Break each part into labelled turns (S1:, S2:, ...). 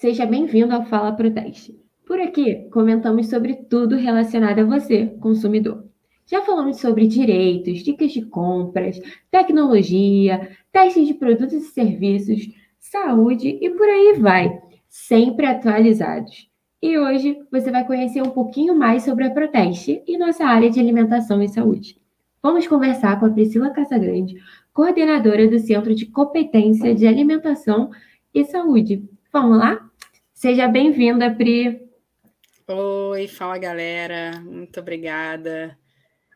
S1: seja bem-vindo ao Fala Pro Teste. Por aqui, comentamos sobre tudo relacionado a você, consumidor. Já falamos sobre direitos, dicas de compras, tecnologia, testes de produtos e serviços, saúde e por aí vai, sempre atualizados. E hoje você vai conhecer um pouquinho mais sobre a Proteste e nossa área de alimentação e saúde. Vamos conversar com a Priscila Casagrande, coordenadora do Centro de Competência de Alimentação e Saúde. Vamos lá? Seja bem-vinda, Pri.
S2: Oi, fala galera, muito obrigada.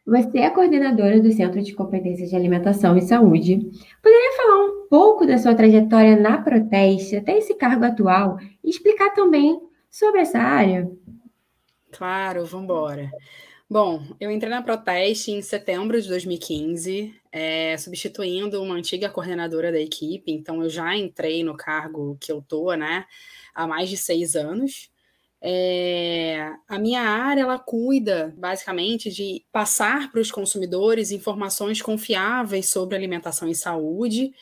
S1: Você é coordenadora do Centro de Competência de Alimentação e Saúde. Poderia falar um pouco da sua trajetória na Proteste até esse cargo atual e explicar também sobre essa área?
S2: Claro, vamos embora. Bom, eu entrei na Proteste em setembro de 2015, é, substituindo uma antiga coordenadora da equipe, então eu já entrei no cargo que eu tô, né, há mais de seis anos. É, a minha área ela cuida basicamente de passar para os consumidores informações confiáveis sobre alimentação e saúde,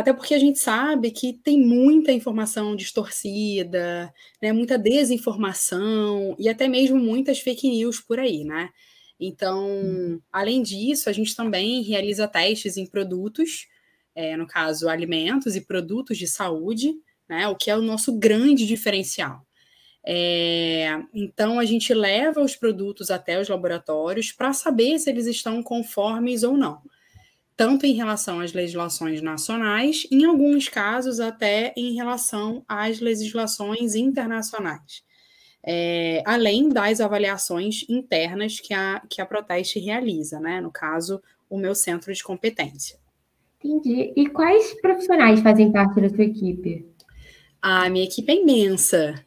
S2: até porque a gente sabe que tem muita informação distorcida, né, muita desinformação e até mesmo muitas fake news por aí, né? Então, uhum. além disso, a gente também realiza testes em produtos, é, no caso, alimentos e produtos de saúde, né? O que é o nosso grande diferencial. É, então, a gente leva os produtos até os laboratórios para saber se eles estão conformes ou não tanto em relação às legislações nacionais, em alguns casos até em relação às legislações internacionais. É, além das avaliações internas que a, que a Proteste realiza, né? No caso, o meu centro de competência.
S1: Entendi. E quais profissionais fazem parte da sua equipe?
S2: A minha equipe é imensa.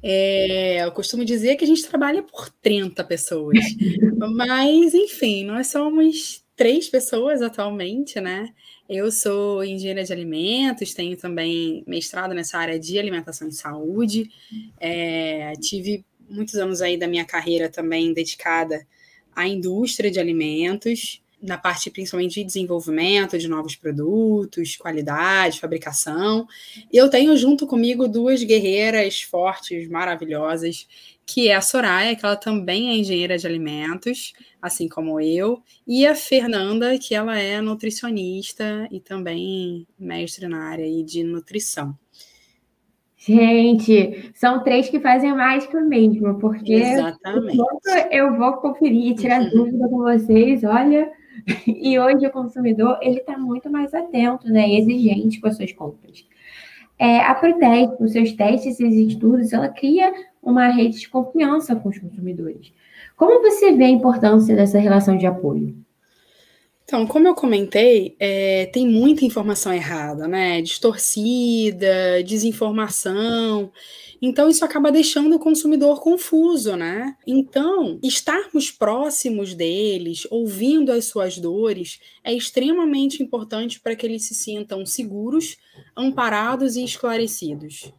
S2: É, eu costumo dizer que a gente trabalha por 30 pessoas. Mas, enfim, nós somos três pessoas atualmente, né? Eu sou engenheira de alimentos, tenho também mestrado nessa área de alimentação e saúde. É, tive muitos anos aí da minha carreira também dedicada à indústria de alimentos, na parte principalmente de desenvolvimento de novos produtos, qualidade, fabricação. E eu tenho junto comigo duas guerreiras fortes, maravilhosas, que é a Soraya, que ela também é engenheira de alimentos, assim como eu, e a Fernanda, que ela é nutricionista e também mestre na área de nutrição.
S1: Gente, são três que fazem mágica mesmo, porque
S2: Exatamente.
S1: eu vou conferir, tirar uhum. dúvida com vocês, olha, e hoje o consumidor ele está muito mais atento, né, exigente com as suas compras. É, a Protec, com seus testes e estudos, ela cria uma rede de confiança com os consumidores. Como você vê a importância dessa relação de apoio?
S2: Então, como eu comentei, é, tem muita informação errada, né? Distorcida, desinformação. Então, isso acaba deixando o consumidor confuso, né? Então, estarmos próximos deles, ouvindo as suas dores, é extremamente importante para que eles se sintam seguros, amparados e esclarecidos.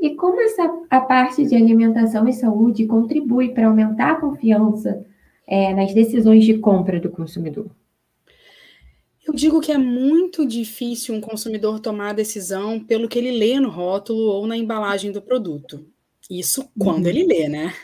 S1: E como essa, a parte de alimentação e saúde contribui para aumentar a confiança é, nas decisões de compra do consumidor?
S2: Eu digo que é muito difícil um consumidor tomar a decisão pelo que ele lê no rótulo ou na embalagem do produto. Isso quando uhum. ele lê, né?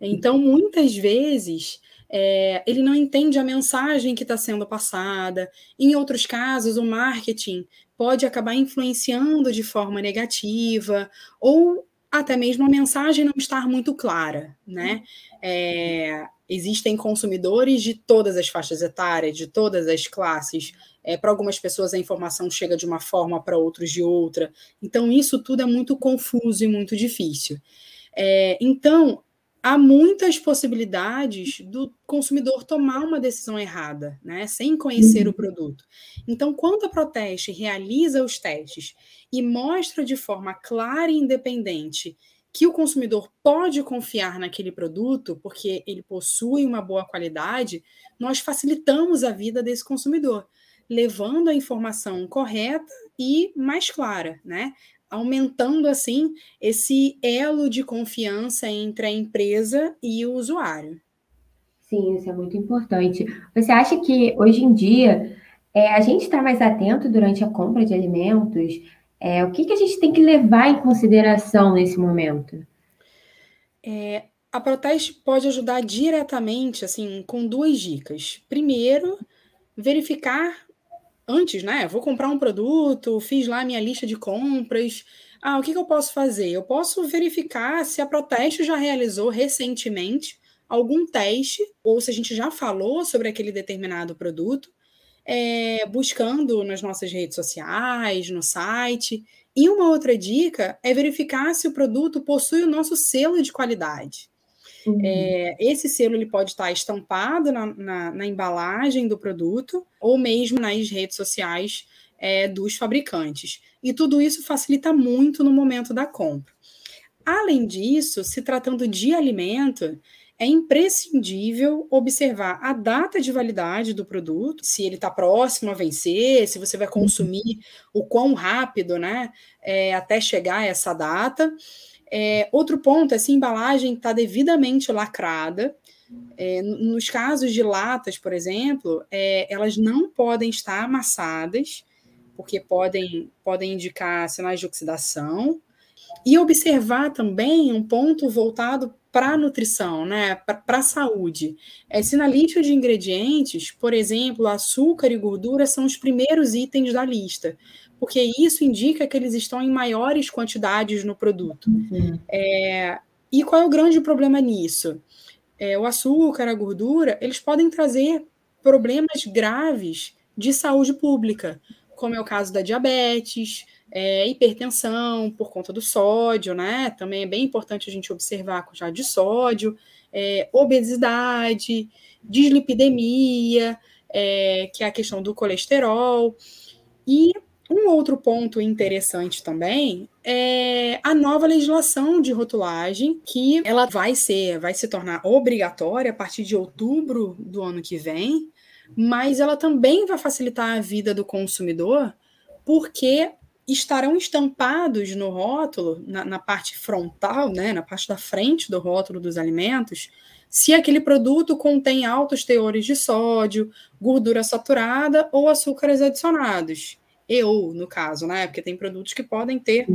S2: Então, muitas vezes, é, ele não entende a mensagem que está sendo passada. Em outros casos, o marketing pode acabar influenciando de forma negativa, ou até mesmo a mensagem não estar muito clara, né? É, existem consumidores de todas as faixas etárias, de todas as classes. É, para algumas pessoas a informação chega de uma forma, para outros de outra. Então, isso tudo é muito confuso e muito difícil. É, então, há muitas possibilidades do consumidor tomar uma decisão errada, né, sem conhecer o uhum. produto. Então, quando a Proteste realiza os testes e mostra de forma clara e independente que o consumidor pode confiar naquele produto porque ele possui uma boa qualidade, nós facilitamos a vida desse consumidor, levando a informação correta e mais clara, né? Aumentando assim esse elo de confiança entre a empresa e o usuário.
S1: Sim, isso é muito importante. Você acha que hoje em dia é, a gente está mais atento durante a compra de alimentos? É, o que, que a gente tem que levar em consideração nesse momento?
S2: É, a Proteste pode ajudar diretamente, assim, com duas dicas. Primeiro, verificar antes, né? Vou comprar um produto, fiz lá minha lista de compras. Ah, o que, que eu posso fazer? Eu posso verificar se a Proteste já realizou recentemente algum teste, ou se a gente já falou sobre aquele determinado produto, é, buscando nas nossas redes sociais, no site. E uma outra dica é verificar se o produto possui o nosso selo de qualidade. Uhum. É, esse selo ele pode estar estampado na, na, na, embalagem do produto ou mesmo nas redes sociais é, dos fabricantes. E tudo isso facilita muito no momento da compra. Além disso, se tratando de alimento, é imprescindível observar a data de validade do produto, se ele está próximo a vencer, se você vai consumir o quão rápido, né, é, até chegar a essa data. É, outro ponto é se a embalagem está devidamente lacrada. É, nos casos de latas, por exemplo, é, elas não podem estar amassadas, porque podem, podem indicar sinais de oxidação. E observar também um ponto voltado para a nutrição, né, para a saúde. É, se na lista de ingredientes, por exemplo, açúcar e gordura são os primeiros itens da lista, porque isso indica que eles estão em maiores quantidades no produto. Uhum. É, e qual é o grande problema nisso? É, o açúcar, a gordura, eles podem trazer problemas graves de saúde pública, como é o caso da diabetes, é, hipertensão por conta do sódio, né? Também é bem importante a gente observar a quantidade de sódio, é, obesidade, dislipidemia, é, que é a questão do colesterol. E um outro ponto interessante também é a nova legislação de rotulagem, que ela vai ser, vai se tornar obrigatória a partir de outubro do ano que vem, mas ela também vai facilitar a vida do consumidor, porque estarão estampados no rótulo, na, na, parte frontal, né, na parte da frente do rótulo dos alimentos, se aquele produto contém altos teores de sódio, gordura saturada ou açúcares adicionados. E ou, no caso, né? Porque tem produtos que podem ter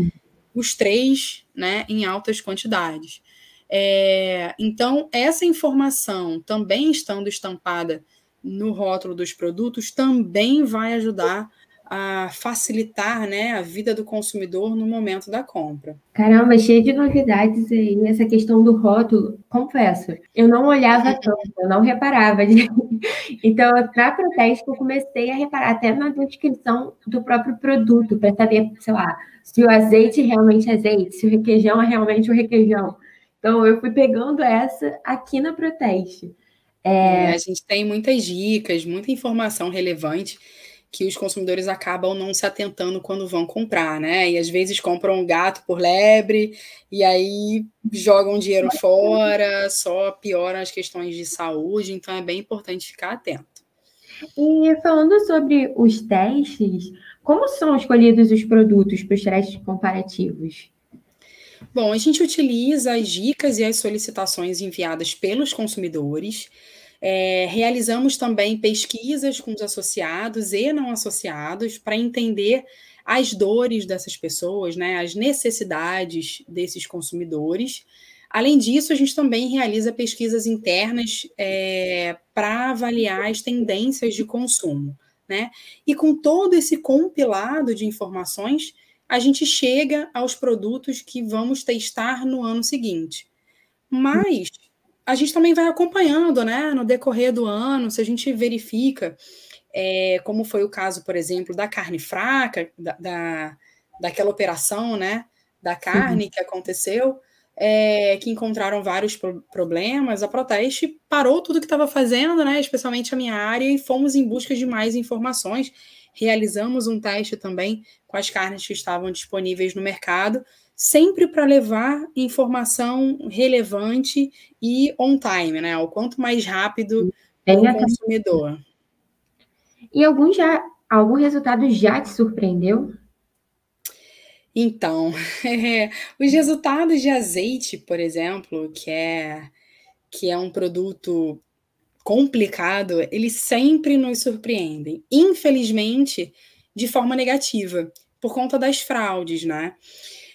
S2: os três né, em altas quantidades. É, então, essa informação também estando estampada no rótulo dos produtos também vai ajudar a facilitar né, a vida do consumidor no momento da compra.
S1: Caramba, cheio de novidades aí, essa questão do rótulo. Confesso, eu não olhava tanto, eu não reparava. então, para protesto, eu comecei a reparar até na descrição do próprio produto, para saber, sei lá, se o azeite realmente é azeite, se o requeijão é realmente o requeijão. Então, eu fui pegando essa aqui na Proteste.
S2: É... É, a gente tem muitas dicas, muita informação relevante que os consumidores acabam não se atentando quando vão comprar, né? E às vezes compram um gato por lebre e aí jogam dinheiro fora, só pioram as questões de saúde, então é bem importante ficar atento.
S1: E falando sobre os testes, como são escolhidos os produtos para os testes comparativos?
S2: Bom, a gente utiliza as dicas e as solicitações enviadas pelos consumidores é, realizamos também pesquisas com os associados e não associados para entender as dores dessas pessoas, né, as necessidades desses consumidores. Além disso, a gente também realiza pesquisas internas é, para avaliar as tendências de consumo. Né? E com todo esse compilado de informações, a gente chega aos produtos que vamos testar no ano seguinte. Mas a gente também vai acompanhando, né, no decorrer do ano, se a gente verifica, é, como foi o caso, por exemplo, da carne fraca, da, da daquela operação, né, da carne uhum. que aconteceu, é, que encontraram vários pro problemas, a Proteste parou tudo que estava fazendo, né, especialmente a minha área, e fomos em busca de mais informações. Realizamos um teste também com as carnes que estavam disponíveis no mercado sempre para levar informação relevante e on time, né? O quanto mais rápido para o consumidor.
S1: E algum já algum resultado já te surpreendeu?
S2: Então, é, os resultados de azeite, por exemplo, que é que é um produto complicado, eles sempre nos surpreendem. Infelizmente, de forma negativa por conta das fraudes, né?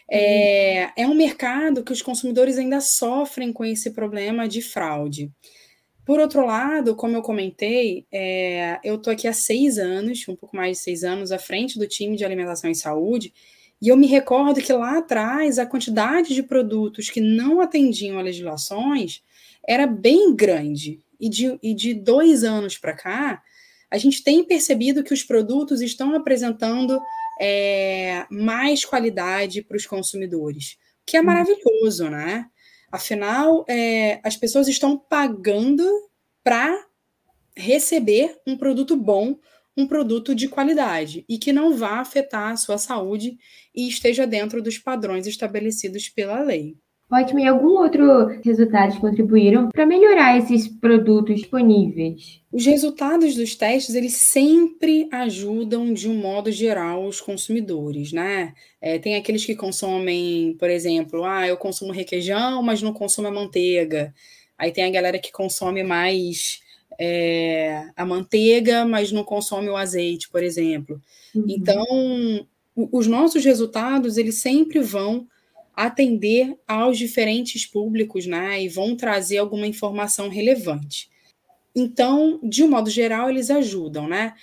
S2: É, é um mercado que os consumidores ainda sofrem com esse problema de fraude. Por outro lado, como eu comentei, é, eu estou aqui há seis anos, um pouco mais de seis anos, à frente do time de alimentação e saúde, e eu me recordo que lá atrás a quantidade de produtos que não atendiam a legislações era bem grande. E de, e de dois anos para cá, a gente tem percebido que os produtos estão apresentando é, mais qualidade para os consumidores, que é uhum. maravilhoso, né? Afinal, é, as pessoas estão pagando para receber um produto bom, um produto de qualidade e que não vá afetar a sua saúde e esteja dentro dos padrões estabelecidos pela lei.
S1: Ótimo. E algum outro resultados contribuíram para melhorar esses produtos disponíveis?
S2: Os resultados dos testes, eles sempre ajudam, de um modo geral, os consumidores, né? É, tem aqueles que consomem, por exemplo, ah, eu consumo requeijão, mas não consumo a manteiga. Aí tem a galera que consome mais é, a manteiga, mas não consome o azeite, por exemplo. Uhum. Então, os nossos resultados, eles sempre vão atender aos diferentes públicos, né? E vão trazer alguma informação relevante. Então, de um modo geral, eles ajudam, né?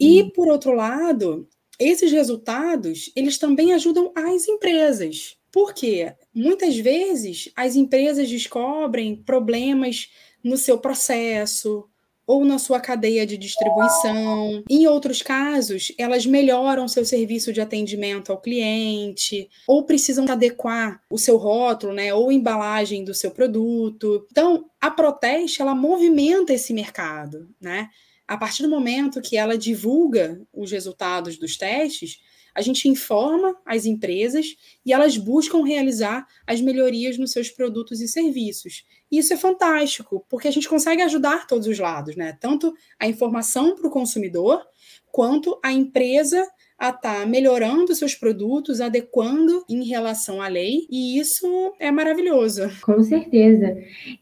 S2: E, hum. por outro lado, esses resultados, eles também ajudam as empresas. Por quê? Muitas vezes as empresas descobrem problemas no seu processo, ou na sua cadeia de distribuição. Em outros casos, elas melhoram seu serviço de atendimento ao cliente, ou precisam adequar o seu rótulo, né, ou embalagem do seu produto. Então, a Proteste, ela movimenta esse mercado, né? A partir do momento que ela divulga os resultados dos testes, a gente informa as empresas e elas buscam realizar as melhorias nos seus produtos e serviços. E isso é fantástico, porque a gente consegue ajudar todos os lados, né? Tanto a informação para o consumidor, quanto a empresa a estar tá melhorando seus produtos, adequando em relação à lei, e isso é maravilhoso.
S1: Com certeza.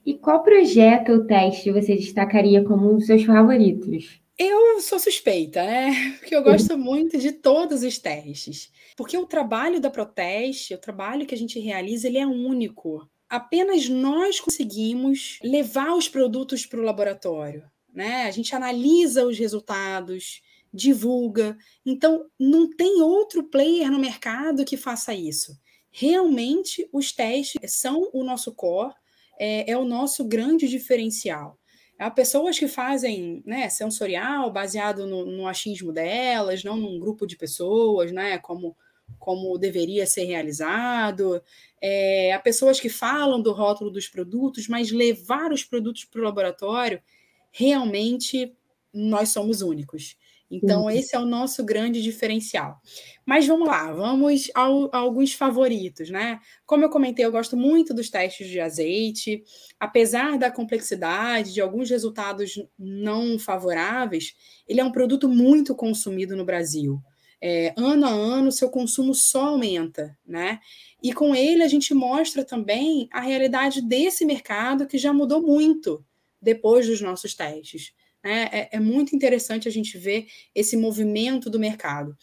S1: E qual projeto ou teste você destacaria como um dos seus favoritos?
S2: Eu sou suspeita, né? Porque eu gosto muito de todos os testes. Porque o trabalho da Proteste, o trabalho que a gente realiza, ele é único. Apenas nós conseguimos levar os produtos para o laboratório, né? A gente analisa os resultados, divulga. Então, não tem outro player no mercado que faça isso. Realmente, os testes são o nosso core, é, é o nosso grande diferencial. Há pessoas que fazem né, sensorial baseado no, no achismo delas, não num grupo de pessoas, né, como, como deveria ser realizado. É, há pessoas que falam do rótulo dos produtos, mas levar os produtos para o laboratório, realmente nós somos únicos. Então, uhum. esse é o nosso grande diferencial. Mas vamos lá, vamos ao, a alguns favoritos, né? Como eu comentei, eu gosto muito dos testes de azeite. Apesar da complexidade, de alguns resultados não favoráveis, ele é um produto muito consumido no Brasil. É, ano a ano, seu consumo só aumenta, né? E com ele a gente mostra também a realidade desse mercado que já mudou muito depois dos nossos testes. Né? É, é muito interessante a gente ver esse movimento do mercado.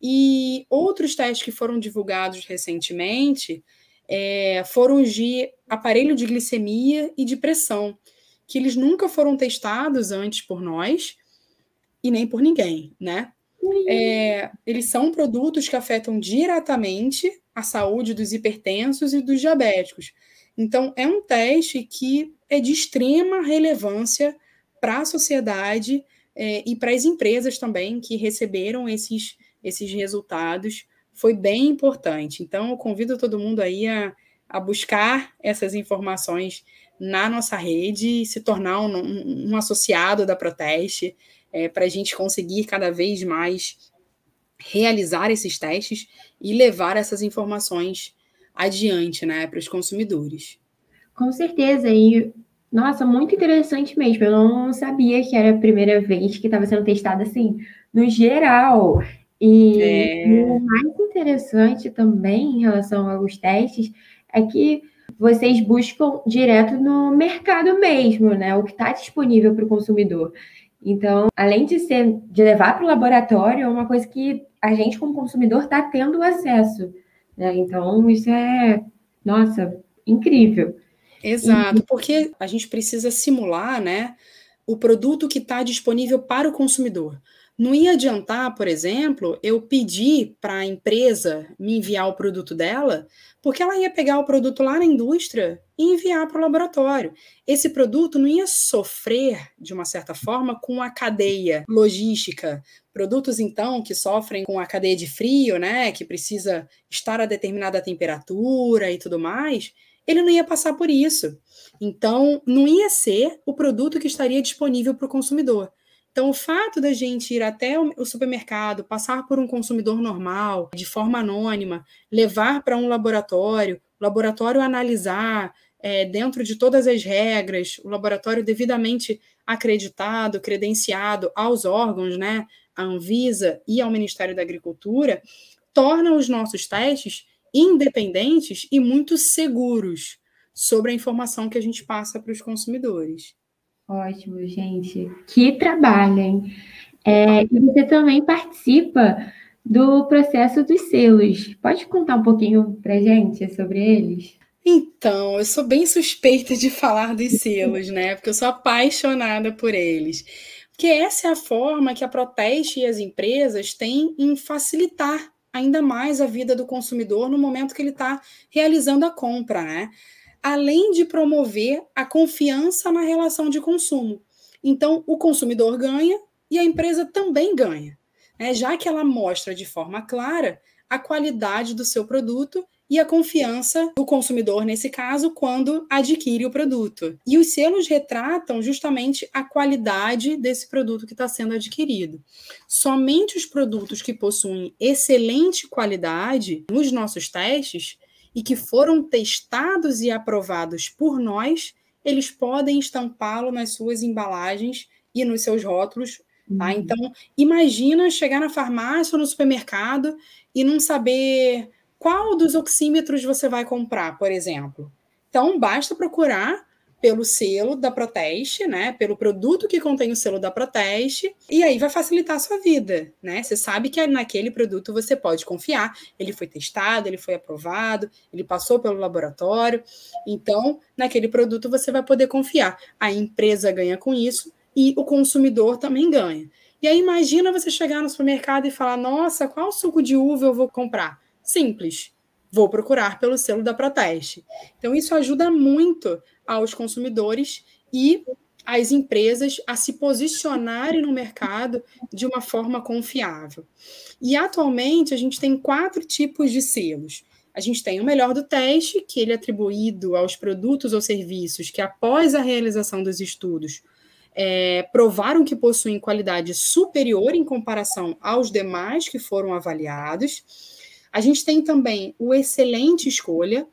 S2: E outros testes que foram divulgados recentemente é, foram os de aparelho de glicemia e de pressão, que eles nunca foram testados antes por nós e nem por ninguém, né? É, eles são produtos que afetam diretamente a saúde dos hipertensos e dos diabéticos. Então, é um teste que é de extrema relevância para a sociedade é, e para as empresas também que receberam esses, esses resultados. Foi bem importante. Então, eu convido todo mundo aí a, a buscar essas informações na nossa rede se tornar um, um, um associado da Proteste, é, para a gente conseguir cada vez mais realizar esses testes e levar essas informações adiante né, para os consumidores.
S1: Com certeza, e nossa, muito interessante mesmo. Eu não sabia que era a primeira vez que estava sendo testado assim, no geral. E é... o mais interessante também em relação aos testes é que vocês buscam direto no mercado mesmo, né? O que está disponível para o consumidor. Então, além de ser de levar para o laboratório, é uma coisa que a gente, como consumidor, está tendo acesso. Né? Então, isso é, nossa, incrível.
S2: Exato, e... porque a gente precisa simular né, o produto que está disponível para o consumidor. Não ia adiantar, por exemplo, eu pedir para a empresa me enviar o produto dela, porque ela ia pegar o produto lá na indústria e enviar para o laboratório. Esse produto não ia sofrer, de uma certa forma, com a cadeia logística. Produtos, então, que sofrem com a cadeia de frio, né, que precisa estar a determinada temperatura e tudo mais, ele não ia passar por isso. Então, não ia ser o produto que estaria disponível para o consumidor. Então, o fato da gente ir até o supermercado, passar por um consumidor normal, de forma anônima, levar para um laboratório, o laboratório analisar é, dentro de todas as regras, o laboratório devidamente acreditado, credenciado aos órgãos, né, à Anvisa e ao Ministério da Agricultura, torna os nossos testes independentes e muito seguros sobre a informação que a gente passa para os consumidores.
S1: Ótimo, gente. Que trabalho, hein? É, e você também participa do processo dos selos. Pode contar um pouquinho para gente sobre eles?
S2: Então, eu sou bem suspeita de falar dos selos, né? Porque eu sou apaixonada por eles. Porque essa é a forma que a Proteste e as empresas têm em facilitar ainda mais a vida do consumidor no momento que ele está realizando a compra, né? além de promover a confiança na relação de consumo. Então, o consumidor ganha e a empresa também ganha, né? já que ela mostra de forma clara a qualidade do seu produto e a confiança do consumidor, nesse caso, quando adquire o produto. E os selos retratam justamente a qualidade desse produto que está sendo adquirido. Somente os produtos que possuem excelente qualidade nos nossos testes e que foram testados e aprovados por nós, eles podem estampá-lo nas suas embalagens e nos seus rótulos. Tá? Uhum. Então, imagina chegar na farmácia ou no supermercado e não saber qual dos oxímetros você vai comprar, por exemplo. Então, basta procurar pelo selo da Proteste, né? Pelo produto que contém o selo da Proteste, e aí vai facilitar a sua vida, né? Você sabe que naquele produto você pode confiar. Ele foi testado, ele foi aprovado, ele passou pelo laboratório. Então, naquele produto você vai poder confiar. A empresa ganha com isso e o consumidor também ganha. E aí imagina você chegar no supermercado e falar: "Nossa, qual suco de uva eu vou comprar?" Simples vou procurar pelo selo da Proteste. Então, isso ajuda muito aos consumidores e às empresas a se posicionarem no mercado de uma forma confiável. E atualmente a gente tem quatro tipos de selos. A gente tem o melhor do teste, que ele é atribuído aos produtos ou serviços que, após a realização dos estudos, é, provaram que possuem qualidade superior em comparação aos demais que foram avaliados. A gente tem também o excelente escolha,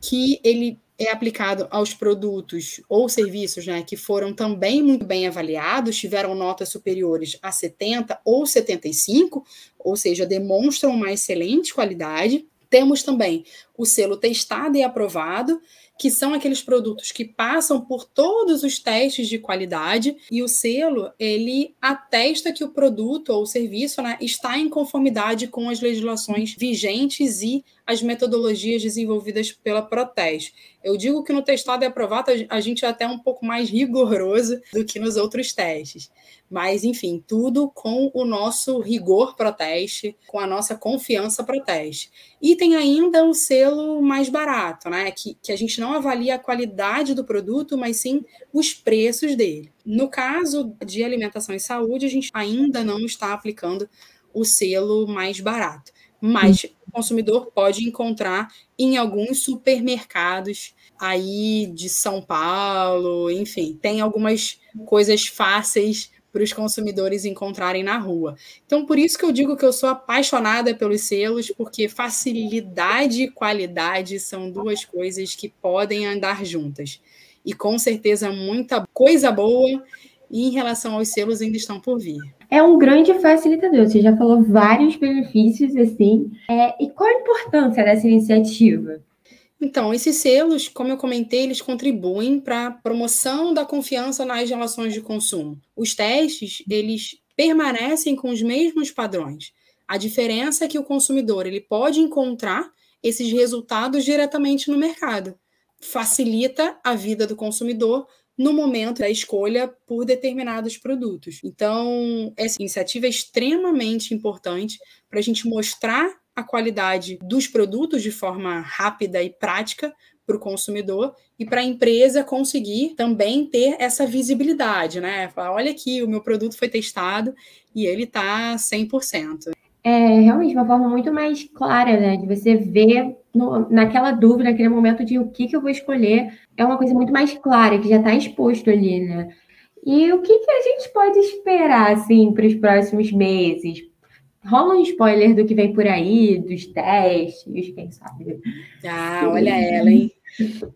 S2: que ele é aplicado aos produtos ou serviços né, que foram também muito bem avaliados, tiveram notas superiores a 70 ou 75, ou seja, demonstram uma excelente qualidade. Temos também o selo testado e aprovado, que são aqueles produtos que passam por todos os testes de qualidade e o selo ele atesta que o produto ou serviço né, está em conformidade com as legislações vigentes e as metodologias desenvolvidas pela Proteste. Eu digo que no testado e aprovado a gente é até um pouco mais rigoroso do que nos outros testes. Mas, enfim, tudo com o nosso rigor proteste, com a nossa confiança proteste. E tem ainda o selo mais barato, né? Que, que a gente não avalia a qualidade do produto, mas sim os preços dele. No caso de alimentação e saúde, a gente ainda não está aplicando o selo mais barato. Mas o consumidor pode encontrar em alguns supermercados aí de São Paulo, enfim, tem algumas coisas fáceis para os consumidores encontrarem na rua. Então, por isso que eu digo que eu sou apaixonada pelos selos, porque facilidade e qualidade são duas coisas que podem andar juntas. E com certeza muita coisa boa em relação aos selos ainda estão por vir.
S1: É um grande facilitador. Você já falou vários benefícios assim. É, e qual a importância dessa iniciativa?
S2: Então, esses selos, como eu comentei, eles contribuem para a promoção da confiança nas relações de consumo. Os testes, eles permanecem com os mesmos padrões. A diferença é que o consumidor ele pode encontrar esses resultados diretamente no mercado. Facilita a vida do consumidor no momento da escolha por determinados produtos. Então, essa iniciativa é extremamente importante para a gente mostrar a qualidade dos produtos de forma rápida e prática para o consumidor e para a empresa conseguir também ter essa visibilidade, né? Falar, olha aqui, o meu produto foi testado e ele está 100%.
S1: É realmente uma forma muito mais clara, né? De você ver no, naquela dúvida, naquele momento de o que, que eu vou escolher, é uma coisa muito mais clara, que já está exposto ali, né? E o que, que a gente pode esperar, assim, para os próximos meses? Rola um spoiler do que vem por aí, dos testes, quem sabe?
S2: Ah, olha ela, hein?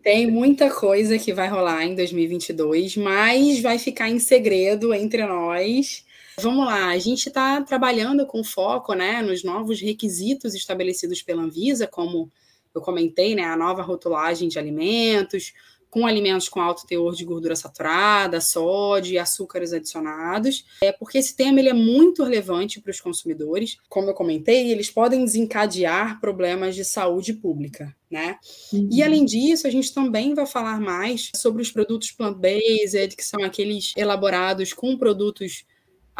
S2: Tem muita coisa que vai rolar em 2022, mas vai ficar em segredo entre nós. Vamos lá, a gente está trabalhando com foco né, nos novos requisitos estabelecidos pela Anvisa, como eu comentei, né, a nova rotulagem de alimentos, com alimentos com alto teor de gordura saturada, sódio e açúcares adicionados, é porque esse tema ele é muito relevante para os consumidores. Como eu comentei, eles podem desencadear problemas de saúde pública, né? Uhum. E além disso, a gente também vai falar mais sobre os produtos plant-based, que são aqueles elaborados com produtos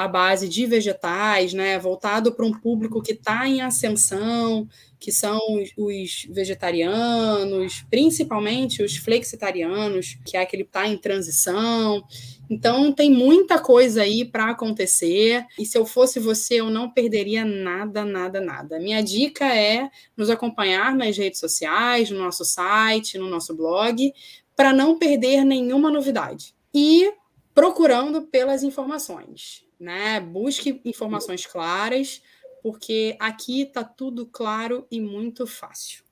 S2: à base de vegetais, né, voltado para um público que está em ascensão, que são os vegetarianos, principalmente os flexitarianos, que é aquele que está em transição. Então tem muita coisa aí para acontecer. E se eu fosse você, eu não perderia nada, nada, nada. Minha dica é nos acompanhar nas redes sociais, no nosso site, no nosso blog, para não perder nenhuma novidade. E procurando pelas informações né? Busque informações claras, porque aqui está tudo claro e muito fácil.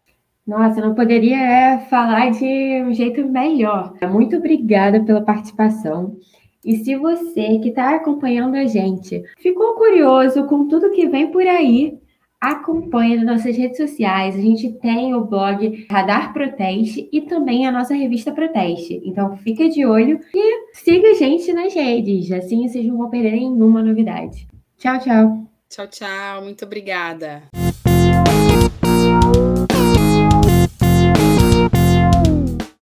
S1: Nossa, não poderia é, falar de um jeito melhor. Muito obrigada pela participação. E se você que está acompanhando a gente ficou curioso com tudo que vem por aí, acompanhe nas nossas redes sociais. A gente tem o blog Radar Proteste e também a nossa revista Proteste. Então fica de olho e siga a gente nas redes. Assim vocês não vão perder nenhuma novidade. Tchau, tchau.
S2: Tchau, tchau. Muito obrigada.